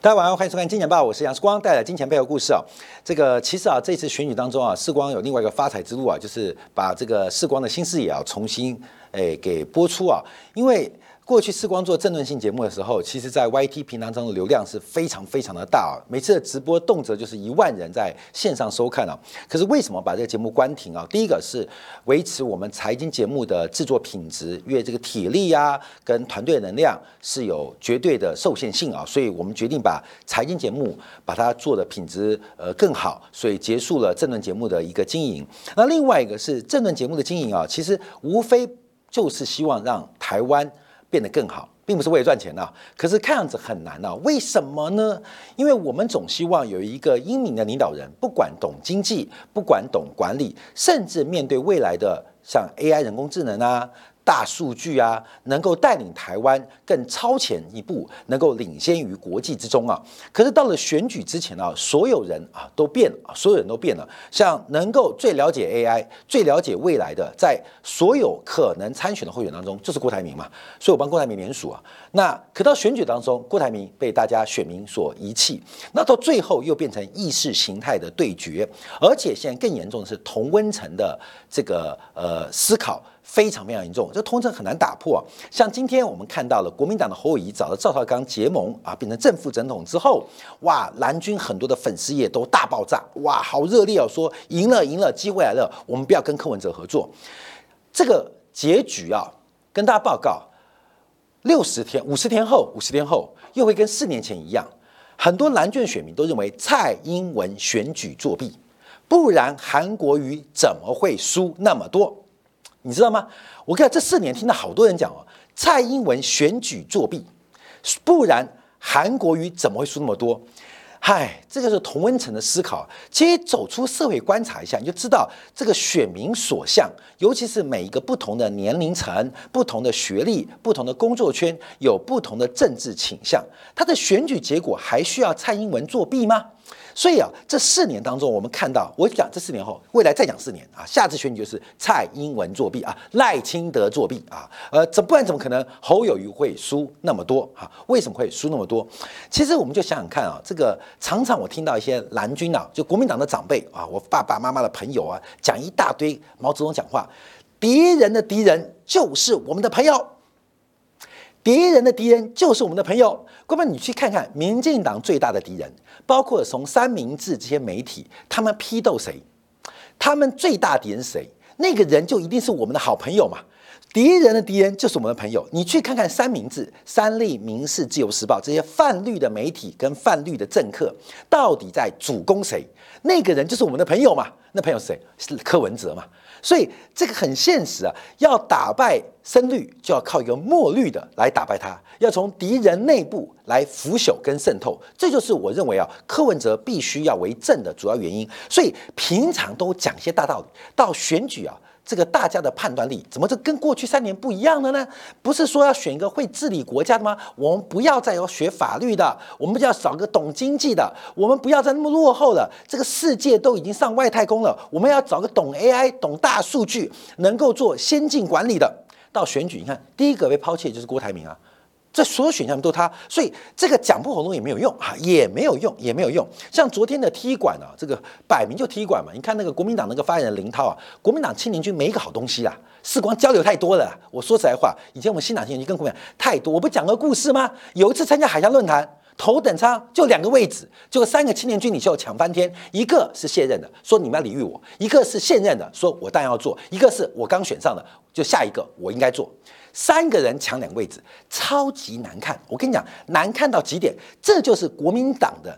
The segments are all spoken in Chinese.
大家晚上好，欢迎收看《金钱报》，我是杨世光，带来金钱背后故事啊。这个其实啊，这次选举当中啊，世光有另外一个发财之路啊，就是把这个世光的新视野啊重新诶给播出啊，因为。过去视光做政论性节目的时候，其实，在 YT 平台中的流量是非常非常的大啊，每次的直播动辄就是一万人在线上收看啊。可是为什么把这个节目关停啊？第一个是维持我们财经节目的制作品质，因为这个体力啊跟团队能量是有绝对的受限性啊，所以我们决定把财经节目把它做的品质呃更好，所以结束了政论节目的一个经营。那另外一个是政论节目的经营啊，其实无非就是希望让台湾。变得更好，并不是为了赚钱呐，可是看样子很难呐。为什么呢？因为我们总希望有一个英明的领导人，不管懂经济，不管懂管理，甚至面对未来的像 AI 人工智能啊。大数据啊，能够带领台湾更超前一步，能够领先于国际之中啊。可是到了选举之前啊，所有人啊都变了，所有人都变了。像能够最了解 AI、最了解未来的，在所有可能参选的候选当中，就是郭台铭嘛。所以我帮郭台铭联署啊。那可到选举当中，郭台铭被大家选民所遗弃，那到最后又变成意识形态的对决，而且现在更严重的是同温层的这个呃思考。非常非常严重，这通城很难打破。像今天我们看到了国民党的侯友谊找了赵少刚结盟啊，变成正副总统之后，哇，蓝军很多的粉丝也都大爆炸，哇，好热烈哦，说赢了赢了，机会来了，我们不要跟柯文哲合作。这个结局啊，跟大家报告，六十天、五十天后、五十天后又会跟四年前一样，很多蓝军选民都认为蔡英文选举作弊，不然韩国瑜怎么会输那么多？你知道吗？我看这四年听到好多人讲哦，蔡英文选举作弊，不然韩国瑜怎么会输那么多？嗨，这个是同温层的思考。其实走出社会观察一下，你就知道这个选民所向，尤其是每一个不同的年龄层、不同的学历、不同的工作圈，有不同的政治倾向，他的选举结果还需要蔡英文作弊吗？所以啊，这四年当中，我们看到，我讲这四年后，未来再讲四年啊，下次选举就是蔡英文作弊啊，赖清德作弊啊，呃，怎不然怎么可能侯友谊会输那么多啊？为什么会输那么多？其实我们就想想看啊，这个常常我听到一些蓝军啊，就国民党的长辈啊，我爸爸妈妈的朋友啊，讲一大堆毛泽东讲话，敌人的敌人就是我们的朋友。敌人的敌人就是我们的朋友。哥们，你去看看民进党最大的敌人，包括从三明治这些媒体，他们批斗谁？他们最大敌人谁？那个人就一定是我们的好朋友嘛？敌人的敌人就是我们的朋友。你去看看三明治、三立、民事、自由时报这些泛绿的媒体跟泛绿的政客，到底在主攻谁？那个人就是我们的朋友嘛？那朋友是谁？是柯文哲嘛？所以这个很现实啊，要打败深绿，就要靠一个墨绿的来打败他，要从敌人内部来腐朽跟渗透，这就是我认为啊，柯文哲必须要为政的主要原因。所以平常都讲些大道理，到选举啊。这个大家的判断力怎么这跟过去三年不一样了呢？不是说要选一个会治理国家的吗？我们不要再有学法律的，我们就要找个懂经济的，我们不要再那么落后了。这个世界都已经上外太空了，我们要找个懂 AI、懂大数据、能够做先进管理的。到选举，你看第一个被抛弃的就是郭台铭啊。这所有选项都他，所以这个讲破喉咙也没有用啊，也没有用，也没有用。像昨天的踢馆啊，这个摆明就踢馆嘛。你看那个国民党那个发言人林涛啊，国民党青年军没一个好东西啊，是光交流太多了。我说实在话，以前我们新党青年军跟国民党太多，我不讲个故事吗？有一次参加海峡论坛，头等舱就两个位置，就三个青年军领袖抢翻天，一个是现任的，说你们要礼遇我；一个是现任的，说我当然要做；一个是我刚选上的，就下一个我应该做。三个人抢两个位置，超级难看。我跟你讲，难看到极点，这就是国民党的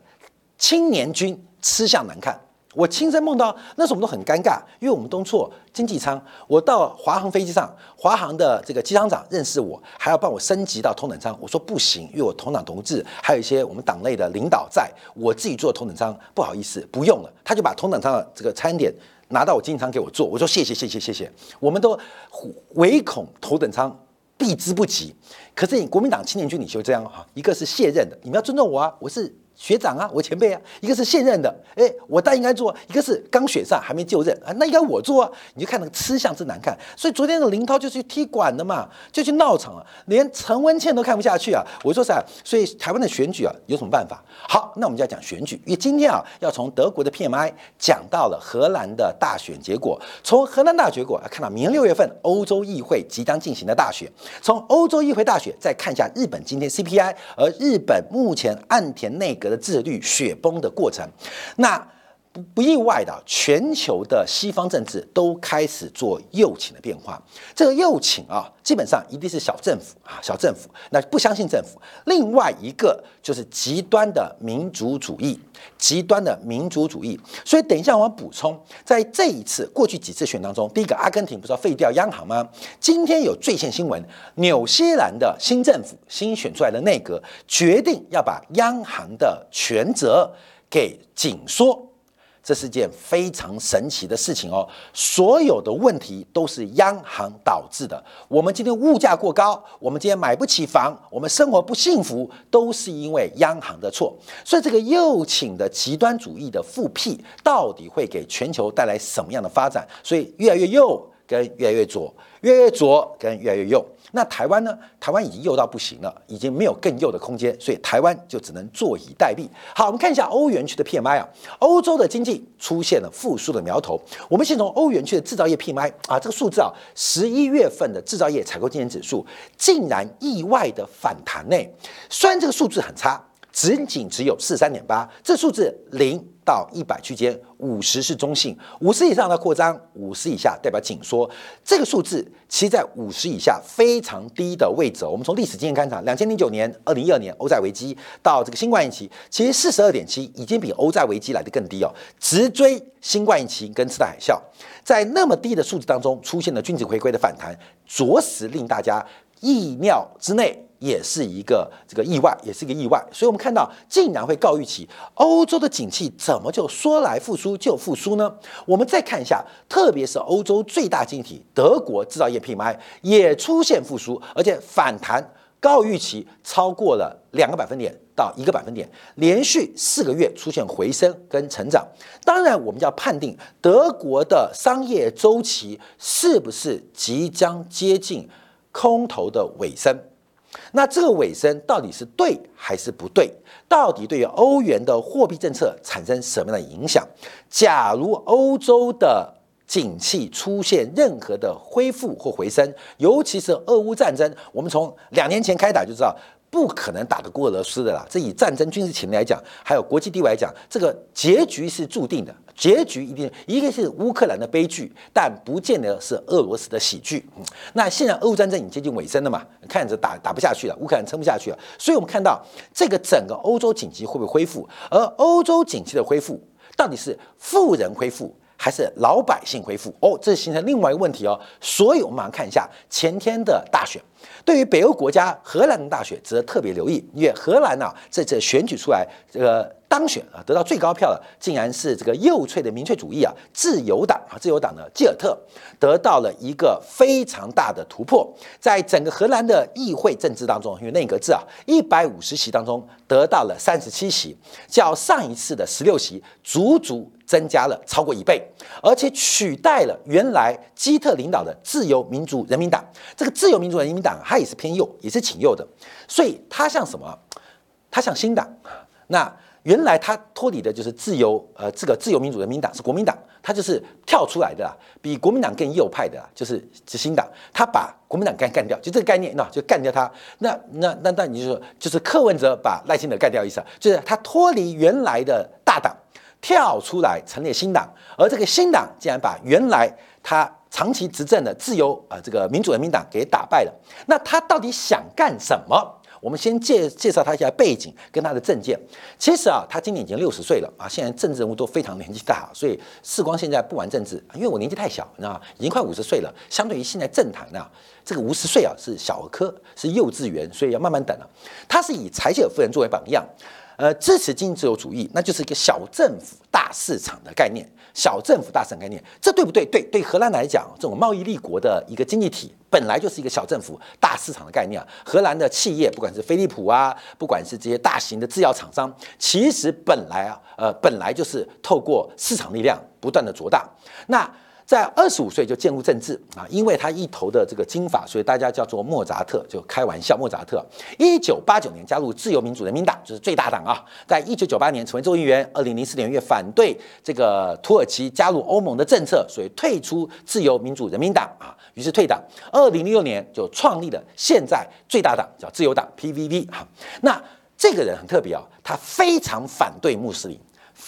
青年军吃相难看。我亲身梦到，那时候我们都很尴尬，因为我们都坐经济舱。我到华航飞机上，华航的这个机舱长认识我，还要帮我升级到头等舱。我说不行，因为我同党同志，还有一些我们党内的领导在，我自己坐头等舱不好意思，不用了。他就把头等舱的这个餐点拿到我经济舱给我坐。我说谢谢谢谢谢谢。我们都唯恐头等舱。避之不及。可是你国民党青年军领袖这样啊，一个是卸任的，你们要尊重我啊，我是学长啊，我前辈啊，一个是现任的，哎，我当应该做；一个是刚选上还没就任啊，那应该我做啊。你就看那个吃相真难看。所以昨天的林涛就去踢馆的嘛，就去闹场了，连陈文茜都看不下去啊。我说啥？所以台湾的选举啊，有什么办法？好，那我们就要讲选举，因为今天啊，要从德国的 PMI 讲到了荷兰的大选结果。从荷兰大结果看到明年六月份欧洲议会即将进行的大选，从欧洲议会大选再看一下日本今天 CPI，而日本目前岸田内阁的自律雪崩的过程，那不不意外的，全球的西方政治都开始做右倾的变化。这个右倾啊，基本上一定是小政府啊，小政府，那不相信政府。另外一个就是极端的民族主义，极端的民族主义。所以等一下我要补充，在这一次过去几次选当中，第一个阿根廷不是要废掉央行吗？今天有最新新闻，纽西兰的新政府新选出来的内阁决定要把央行的权责给紧缩。这是件非常神奇的事情哦！所有的问题都是央行导致的。我们今天物价过高，我们今天买不起房，我们生活不幸福，都是因为央行的错。所以，这个右倾的极端主义的复辟，到底会给全球带来什么样的发展？所以，越来越右跟越来越左，越来越左跟越来越右。那台湾呢？台湾已经右到不行了，已经没有更右的空间，所以台湾就只能坐以待毙。好，我们看一下欧元区的 PMI 啊，欧洲的经济出现了复苏的苗头。我们先从欧元区的制造业 PMI 啊，这个数字啊，十一月份的制造业采购经理指数竟然意外的反弹呢。虽然这个数字很差。仅仅只有四三点八，这数字零到一百区间，五十是中性，五十以上的扩张，五十以下代表紧缩。这个数字其实在五十以下非常低的位置。我们从历史经验观察，两千零九年、二零一二年欧债危机到这个新冠疫情，其实四十二点七已经比欧债危机来的更低哦，直追新冠疫情跟次贷海啸。在那么低的数字当中出现了均值回归的反弹，着实令大家意料之内。也是一个这个意外，也是一个意外，所以我们看到竟然会告预期，欧洲的景气怎么就说来复苏就复苏呢？我们再看一下，特别是欧洲最大经济体德国制造业 PMI 也出现复苏，而且反弹高预期超过了两个百分点到一个百分点，连续四个月出现回升跟成长。当然，我们要判定德国的商业周期是不是即将接近空头的尾声。那这个尾声到底是对还是不对？到底对于欧元的货币政策产生什么样的影响？假如欧洲的景气出现任何的恢复或回升，尤其是俄乌战争，我们从两年前开打就知道。不可能打得过俄罗斯的啦！这以战争军事情来讲，还有国际地位来讲，这个结局是注定的。结局一定一个是乌克兰的悲剧，但不见得是俄罗斯的喜剧。那现在俄乌战争已经接近尾声了嘛？看着打打不下去了，乌克兰撑不下去了，所以我们看到这个整个欧洲紧急会不会恢复？而欧洲紧急的恢复，到底是富人恢复？还是老百姓恢复哦，这形成另外一个问题哦。所以，我们马上看一下前天的大选。对于北欧国家荷兰的大选，值得特别留意，因为荷兰呢，这次选举出来，这个当选啊，得到最高票的，竟然是这个右粹的民粹主义啊，自由党啊，自由党的基尔特得到了一个非常大的突破，在整个荷兰的议会政治当中，因为内阁制啊，一百五十席当中得到了三十七席，较上一次的十六席足足。增加了超过一倍，而且取代了原来基特领导的自由民主人民党。这个自由民主人民党，它也是偏右，也是挺右的，所以它像什么？它像新党。那原来它脱离的就是自由，呃，这个自由民主人民党是国民党，它就是跳出来的，比国民党更右派的，就是是新党。他把国民党干干掉，就这个概念，那就干掉他。那那那那你就说，就是柯文哲把赖清德干掉意思，就是他脱离原来的大党。跳出来成立新党，而这个新党竟然把原来他长期执政的自由啊这个民主人民党给打败了。那他到底想干什么？我们先介介绍他一下背景跟他的政见。其实啊，他今年已经六十岁了啊，现在政治人物都非常年纪大，所以世光现在不玩政治，因为我年纪太小，你知道？已经快五十岁了。相对于现在政坛呢，这个五十岁啊是小儿科，是幼稚园，所以要慢慢等了。他是以柴契尔夫人作为榜样。呃，支持经济自由主义，那就是一个小政府大市场的概念。小政府大市场概念，这对不对？对，对荷兰来讲，这种贸易立国的一个经济体，本来就是一个小政府大市场的概念啊。荷兰的企业，不管是飞利浦啊，不管是这些大型的制药厂商，其实本来啊，呃，本来就是透过市场力量不断的做大。那在二十五岁就进入政治啊，因为他一头的这个金发，所以大家叫做莫扎特，就开玩笑。莫扎特一九八九年加入自由民主人民党，就是最大党啊。在一九九八年成为众议员，二零零四年月反对这个土耳其加入欧盟的政策，所以退出自由民主人民党啊，于是退党。二零零六年就创立了现在最大党，叫自由党 PVV 哈。那这个人很特别啊，他非常反对穆斯林。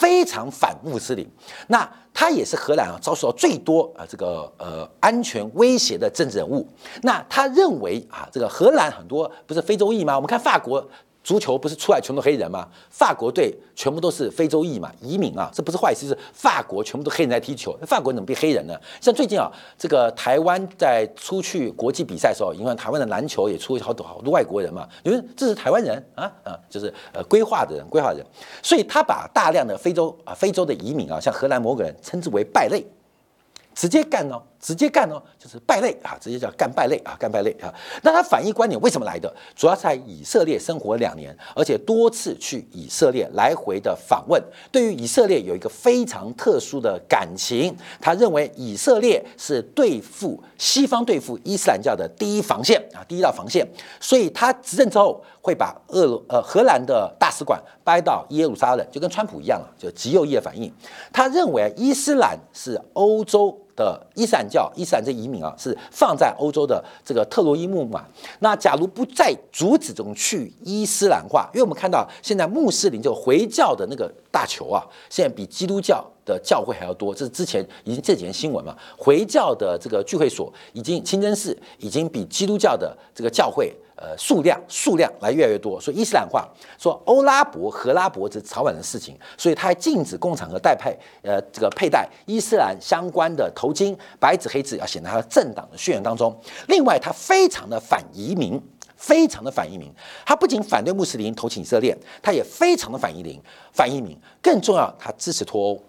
非常反穆斯林，那他也是荷兰啊遭受到最多啊这个呃安全威胁的政治人物。那他认为啊这个荷兰很多不是非洲裔吗？我们看法国。足球不是出来全都黑人吗？法国队全部都是非洲裔嘛，移民啊，这不是坏事，是法国全部都黑人在踢球，法国怎么变黑人呢？像最近啊，这个台湾在出去国际比赛的时候，因为台湾的篮球也出好多好多外国人嘛，因为这是台湾人啊啊，就是呃规划的人，规划人，所以他把大量的非洲啊非洲的移民啊，像荷兰某个人称之为败类，直接干哦。直接干哦，就是败类啊，直接叫干败类啊，干败类啊。那他反映观点为什么来的？主要是在以色列生活两年，而且多次去以色列来回的访问，对于以色列有一个非常特殊的感情。他认为以色列是对付西方、对付伊斯兰教的第一防线啊，第一道防线。所以他执政之后会把俄呃荷兰的大使馆搬到耶路撒冷，就跟川普一样啊，就极右翼的反应。他认为伊斯兰是欧洲。的伊斯兰教，伊斯兰这移民啊，是放在欧洲的这个特洛伊木马。那假如不再阻止这种去伊斯兰化，因为我们看到现在穆斯林就回教的那个大球啊，现在比基督教的教会还要多。这是之前已经这几年新闻嘛，回教的这个聚会所已经清真寺已经比基督教的这个教会。呃，数量数量来越来越多，所以伊斯兰化，说欧拉伯和拉伯这是早晚的事情，所以他还禁止工厂和代派，呃，这个佩戴伊斯兰相关的头巾，白纸黑字要写在他的政党的宣言当中。另外，他非常的反移民，非常的反移民，他不仅反对穆斯林投请以色列，他也非常的反移民，反移民，更重要，他支持脱欧。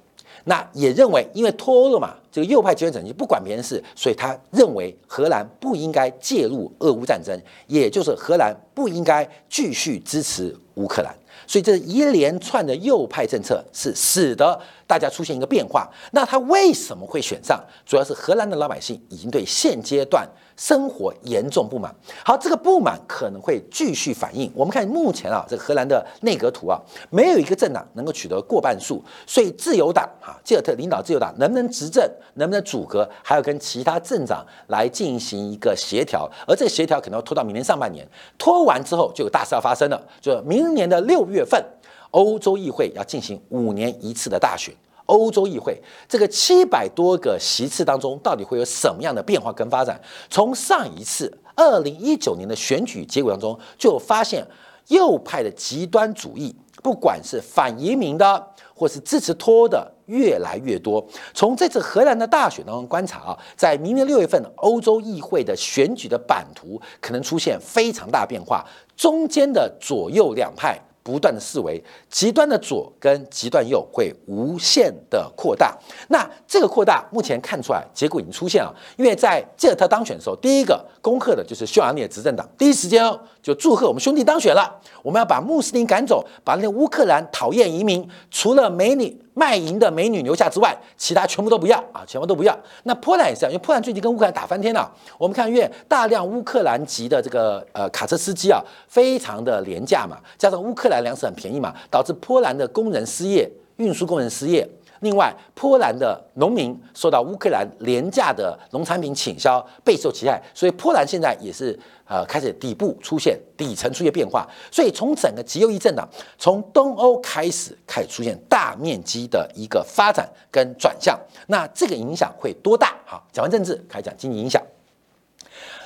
那也认为，因为脱欧了嘛，这个右派极端整就不管别人事，所以他认为荷兰不应该介入俄乌战争，也就是荷兰不应该继续支持乌克兰。所以这一连串的右派政策是使得大家出现一个变化。那他为什么会选上？主要是荷兰的老百姓已经对现阶段。生活严重不满，好，这个不满可能会继续反映。我们看目前啊，这个荷兰的内阁图啊，没有一个政党能够取得过半数，所以自由党啊，基尔特领导自由党能不能执政，能不能组阁，还要跟其他政党来进行一个协调，而这协调可能要拖到明年上半年，拖完之后就有大事要发生了，就明年的六月份，欧洲议会要进行五年一次的大选。欧洲议会这个七百多个席次当中，到底会有什么样的变化跟发展？从上一次二零一九年的选举结果当中，就发现右派的极端主义，不管是反移民的，或是支持脱欧的，越来越多。从这次荷兰的大选当中观察啊，在明年六月份欧洲议会的选举的版图可能出现非常大变化，中间的左右两派。不断的思维，极端的左跟极端右会无限的扩大。那这个扩大目前看出来，结果已经出现了。因为在吉尔特当选的时候，第一个攻克的就是匈牙利的执政党，第一时间就祝贺我们兄弟当选了。我们要把穆斯林赶走，把那乌克兰讨厌移民，除了美女。卖淫的美女留下之外，其他全部都不要啊，全部都不要。那波兰也是这样，因为波兰最近跟乌克兰打翻天了。我们看，越大量乌克兰籍的这个呃卡车司机啊，非常的廉价嘛，加上乌克兰粮食很便宜嘛，导致波兰的工人失业，运输工人失业。另外，波兰的农民受到乌克兰廉价的农产品倾销，备受其害，所以波兰现在也是呃开始底部出现底层出现变化。所以从整个极右翼政党从东欧开始开始出现大面积的一个发展跟转向，那这个影响会多大？好，讲完政治，开始讲经济影响。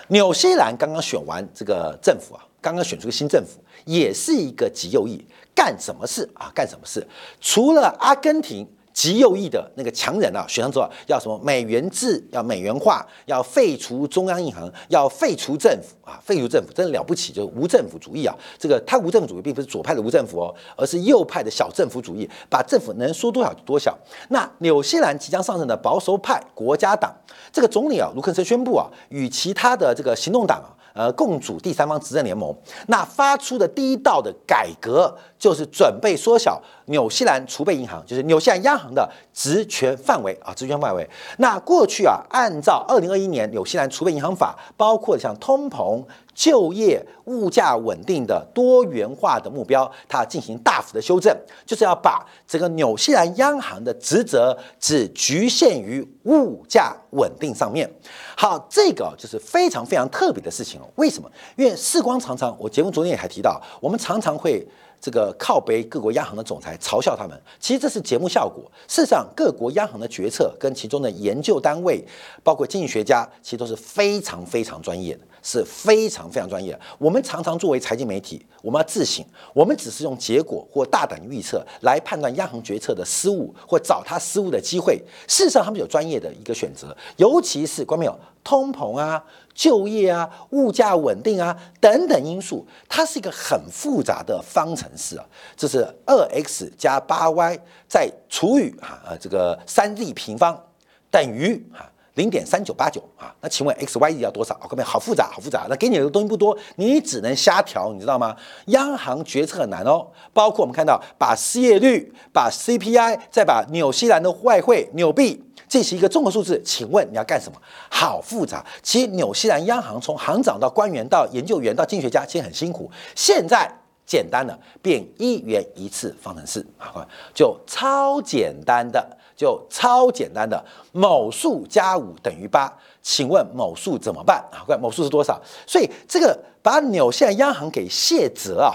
纽西兰刚刚选完这个政府啊，刚刚选出个新政府，也是一个极右翼，干什么事啊？干什么事？除了阿根廷。极右翼的那个强人啊，选上之后要什么美元制，要美元化，要废除中央银行，要废除政府啊，废除政府真的了不起，就是无政府主义啊。这个他无政府主义并不是左派的无政府哦，而是右派的小政府主义，把政府能说多少就多少。那纽西兰即将上任的保守派国家党这个总理啊，卢克森宣布啊，与其他的这个行动党啊。呃，共组第三方执政联盟，那发出的第一道的改革就是准备缩小纽西兰储备银行，就是纽西兰央行的职权范围啊，职权范围。那过去啊，按照二零二一年纽西兰储备银行法，包括像通膨。就业、物价稳定的多元化的目标，它进行大幅的修正，就是要把这个纽西兰央行的职责只局限于物价稳定上面。好，这个就是非常非常特别的事情哦。为什么？因为世光常常，我节目昨天也还提到，我们常常会。这个靠背各国央行的总裁嘲笑他们，其实这是节目效果。事实上，各国央行的决策跟其中的研究单位，包括经济学家，其实都是非常非常专业的，是非常非常专业。我们常常作为财经媒体，我们要自省，我们只是用结果或大胆预测来判断央行决策的失误或找他失误的机会。事实上，他们有专业的一个选择，尤其是关没有通膨啊。就业啊，物价稳定啊，等等因素，它是一个很复杂的方程式啊。这是二 x 加八 y 再除以啊呃这个三 z 平方等于啊零点三九八九啊。那请问 x y z 要多少？各位好复杂，好复杂。那给你的东西不多，你只能瞎调，你知道吗？央行决策很难哦。包括我们看到，把失业率、把 CPI，再把纽西兰的外汇纽币。这是一个综合数字，请问你要干什么？好复杂。其实纽西兰央行从行长到官员到研究员到经济学家，其实很辛苦。现在简单的变一元一次方程式，啊，就超简单的，就超简单的，某数加五等于八。请问某数怎么办？啊，某数是多少？所以这个把纽西兰央行给卸责啊。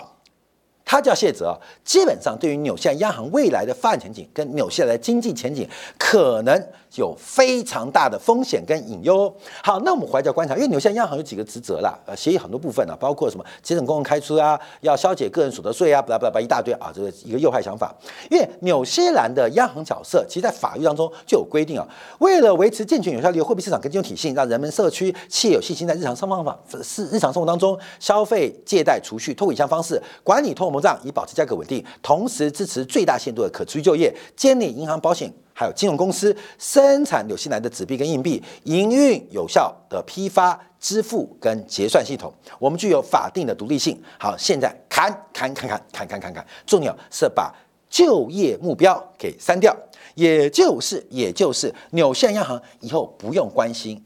他叫卸责，基本上对于纽西兰央行未来的发展前景跟纽西兰的经济前景，可能有非常大的风险跟隐忧。好，那我们怀着观察，因为纽西兰央行有几个职责啦，呃，协议很多部分啊，包括什么节省公共开支啊，要消解个人所得税啊，巴拉巴拉一大堆啊，这个一个右派想法。因为纽西兰的央行角色，其实在法律当中就有规定啊，为了维持健全有效的货币市场跟金融体系，让人们社区企业有信心在日常生方法是日常生活当中消费、借贷、储蓄，通过以下方式管理通货膨胀以保持价格稳定，同时支持最大限度的可持续就业，建立银行、保险还有金融公司生产纽西兰的纸币跟硬币，营运有效的批发、支付跟结算系统。我们具有法定的独立性。好，现在砍砍砍砍砍砍砍砍，重要是把就业目标给删掉，也就是也就是纽西兰央行以后不用关心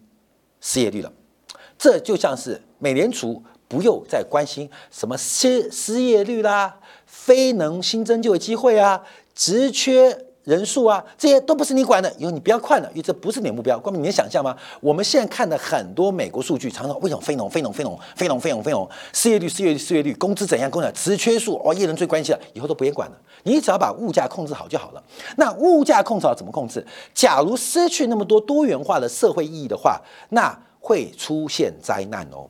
失业率了。这就像是美联储不用再关心什么失失业率啦。非能新增就业机会啊，职缺人数啊，这些都不是你管的，以后你不要看了，因为这不是你的目标。光明，你能想象吗？我们现在看的很多美国数据，常常为什么非农、非农、非农、非农、非农、非农，失业率、失业率、失业率，工资怎样？工资职缺数哦，业人最关心的，以后都不用管了。你只要把物价控制好就好了。那物价控制好怎么控制？假如失去那么多多元化的社会意义的话，那会出现灾难哦。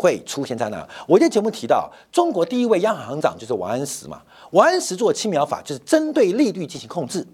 会出现在哪？我在节目提到，中国第一位央行行长就是王安石嘛。王安石做青苗法，就是针对利率进行控制，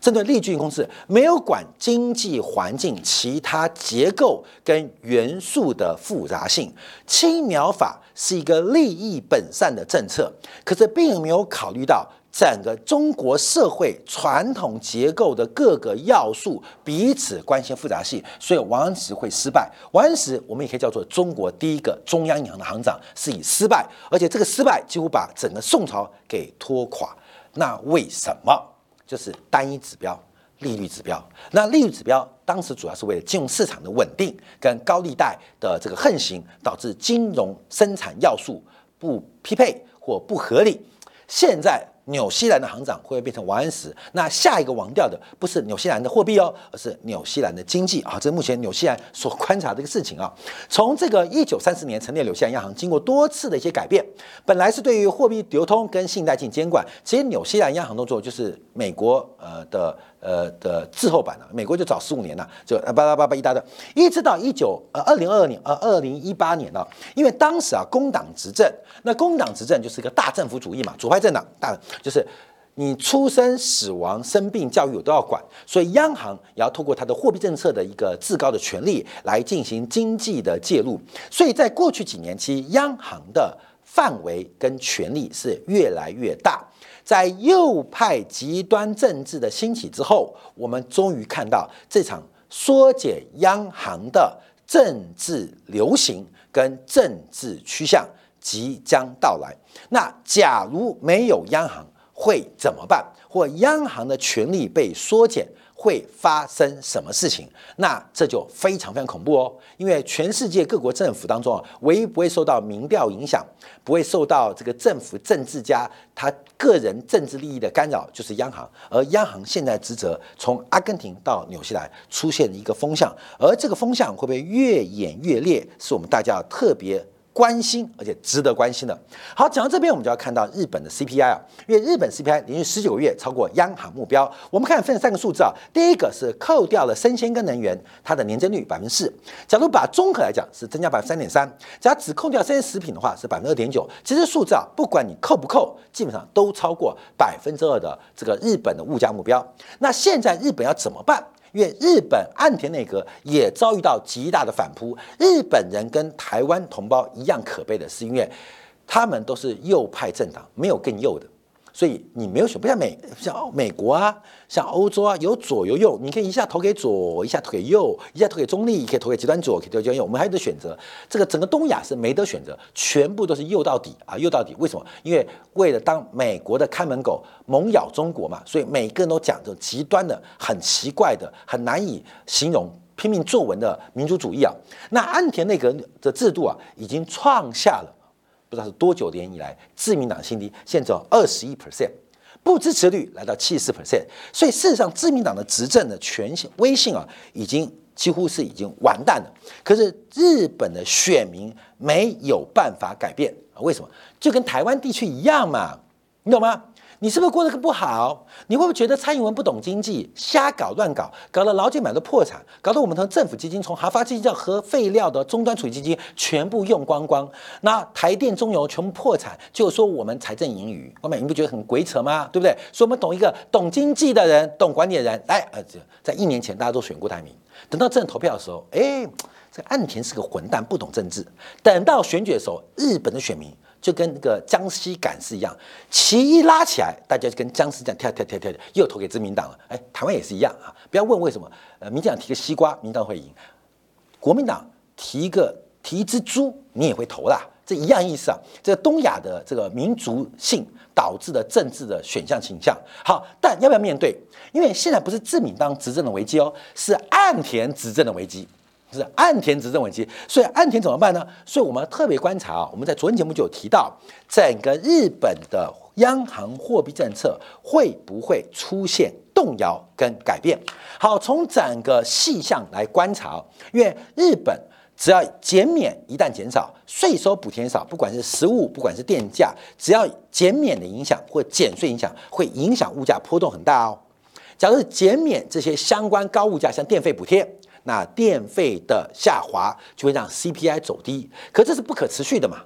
针对利率进行控制，没有管经济环境其他结构跟元素的复杂性。青苗法是一个利益本善的政策，可是并没有考虑到。整个中国社会传统结构的各个要素彼此关系复杂性，所以王安石会失败。王安石我们也可以叫做中国第一个中央银行的行长，是以失败，而且这个失败几乎把整个宋朝给拖垮。那为什么？就是单一指标，利率指标。那利率指标当时主要是为了金融市场的稳定跟高利贷的这个横行，导致金融生产要素不匹配或不合理。现在。纽西兰的行长会不会变成王安石？那下一个亡掉的不是纽西兰的货币哦，而是纽西兰的经济啊！这是目前纽西兰所观察的一个事情啊。从这个一九三四年成立纽西兰央行，经过多次的一些改变，本来是对于货币流通跟信贷进行监管，其实纽西兰央行动作就是美国呃的。呃的滞后版了，美国就早十五年了，就巴拉巴拉一大堆，一直到一九呃二零二二年呃二零一八年呢，因为当时啊工党执政，那工党执政就是一个大政府主义嘛，左派政党大就是。你出生、死亡、生病、教育我都要管，所以央行也要透过它的货币政策的一个至高的权利来进行经济的介入。所以在过去几年期，央行的范围跟权力是越来越大。在右派极端政治的兴起之后，我们终于看到这场缩减央行的政治流行跟政治趋向即将到来。那假如没有央行，会怎么办？或央行的权力被缩减？会发生什么事情？那这就非常非常恐怖哦！因为全世界各国政府当中啊，唯一不会受到民调影响，不会受到这个政府政治家他个人政治利益的干扰，就是央行。而央行现在职责从阿根廷到纽西兰出现一个风向，而这个风向会不会越演越烈？是我们大家特别。关心，而且值得关心的。好，讲到这边，我们就要看到日本的 CPI 啊，因为日本 CPI 连续十九个月超过央行目标。我们看分三个数字啊，第一个是扣掉了生鲜跟能源，它的年增率百分之四。假如把综合来讲，是增加百分之三点三。假如只扣掉生鲜食品的话，是百分之二点九。其实数字啊，不管你扣不扣，基本上都超过百分之二的这个日本的物价目标。那现在日本要怎么办？因为日本岸田内阁也遭遇到极大的反扑，日本人跟台湾同胞一样可悲的是，因为他们都是右派政党，没有更右的。所以你没有选，不像美像美国啊，像欧洲啊，有左有右，你可以一下投给左，一下投给右，一下投给中立，可以投给极端左，可以投给极端右。我们还有的选择，这个整个东亚是没得选择，全部都是右到底啊，右到底。为什么？因为为了当美国的看门狗，猛咬中国嘛，所以每个人都讲这种极端的、很奇怪的、很难以形容、拼命作文的民族主义啊。那安田内阁的制度啊，已经创下了。不知道是多久年以来，自民党新低，现在二十一 percent，不支持率来到七十 percent，所以事实上，自民党的执政的权限威信啊，已经几乎是已经完蛋了。可是日本的选民没有办法改变啊？为什么？就跟台湾地区一样嘛，你懂吗？你是不是过得不好？你会不会觉得蔡英文不懂经济，瞎搞乱搞，搞得劳健买都破产，搞得我们从政府基金，从核发基金到核废料的终端处理基金全部用光光？那台电、中油全部破产，就说我们财政盈余，我们你不觉得很鬼扯吗？对不对？所以我们懂一个懂经济的人，懂管理的人，来，呃，在一年前大家都选郭台铭，等到真的投票的时候，哎，这个岸田是个混蛋，不懂政治。等到选举的时候，日本的选民。就跟那个江西赶是一样，旗一拉起来，大家就跟僵尸这样跳跳跳跳，又投给自民党了。哎，台湾也是一样啊！不要问为什么，呃，民进党提个西瓜，民党会赢；国民党提一个提一只猪，你也会投啦，这一样意思啊。这个东亚的这个民族性导致的政治的选项倾向。好，但要不要面对？因为现在不是自民党执政的危机哦，是岸田执政的危机。是岸田执政危机，所以岸田怎么办呢？所以我们特别观察啊，我们在昨天节目就有提到，整个日本的央行货币政策会不会出现动摇跟改变？好，从整个细项来观察，因为日本只要减免一旦减少，税收补贴少，不管是食物，不管是电价，只要减免的影响或减税影响，会影响物价波动很大哦。假如减免这些相关高物价，像电费补贴。那电费的下滑就会让 CPI 走低，可这是不可持续的嘛？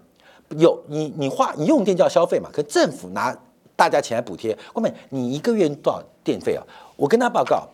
有你你花你用电就要消费嘛？可政府拿大家钱来补贴，后面你一个月多少电费啊？我跟他报告，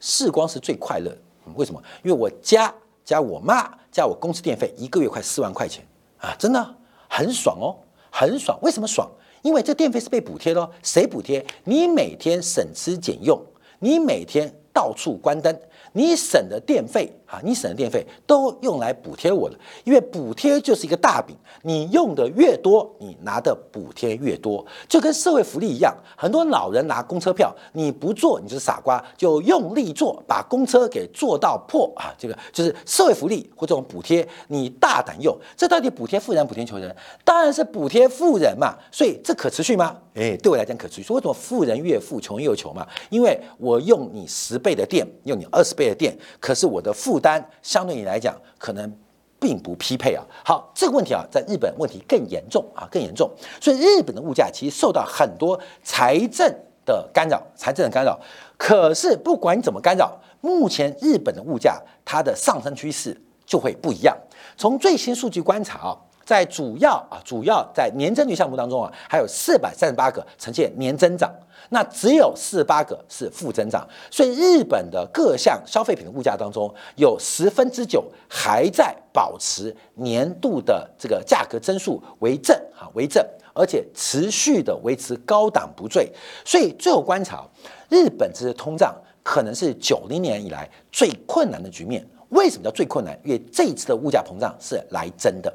视光是最快乐，为什么？因为我家加我妈加我公司电费一个月快四万块钱啊，真的很爽哦，很爽。为什么爽？因为这电费是被补贴的，谁补贴？你每天省吃俭用，你每天到处关灯。你省的电费啊，你省的电费都用来补贴我了，因为补贴就是一个大饼，你用的越多，你拿的补贴越多，就跟社会福利一样。很多老人拿公车票，你不坐你就是傻瓜，就用力坐，把公车给坐到破啊！这个就是社会福利或这种补贴，你大胆用。这到底补贴富人，补贴穷人？当然是补贴富人嘛。所以这可持续吗？哎，对我来讲可持续。说为什么富人越富，穷越穷嘛？因为我用你十倍的电，用你二十倍。电，可是我的负担相对你来讲可能并不匹配啊。好，这个问题啊，在日本问题更严重啊，更严重。所以日本的物价其实受到很多财政的干扰，财政的干扰。可是不管怎么干扰，目前日本的物价它的上升趋势就会不一样。从最新数据观察啊，在主要啊主要在年增率项目当中啊，还有四百三十八个呈现年增长，那只有四十八个是负增长。所以日本的各项消费品的物价当中，有十分之九还在保持年度的这个价格增速为正啊为正，而且持续的维持高档不坠。所以最后观察，日本这次通胀可能是九零年以来最困难的局面。为什么叫最困难？因为这一次的物价膨胀是来真的，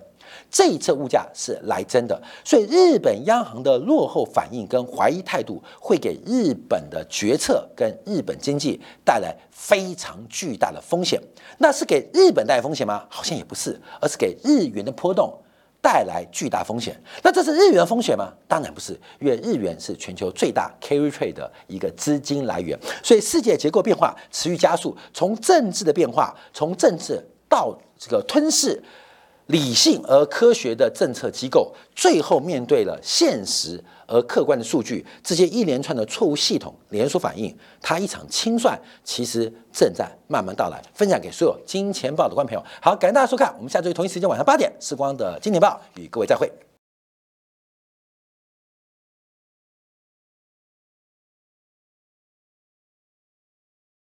这一次物价是来真的，所以日本央行的落后反应跟怀疑态度，会给日本的决策跟日本经济带来非常巨大的风险。那是给日本带来风险吗？好像也不是，而是给日元的波动。带来巨大风险，那这是日元风险吗？当然不是，因为日元是全球最大 carry trade 的一个资金来源，所以世界结构变化持续加速，从政治的变化，从政治到这个吞噬。理性而科学的政策机构，最后面对了现实而客观的数据，这些一连串的错误系统连锁反应，它一场清算其实正在慢慢到来。分享给所有金钱豹的观众朋友，好，感谢大家收看，我们下周同一时间晚上八点，时光的金钱豹与各位再会。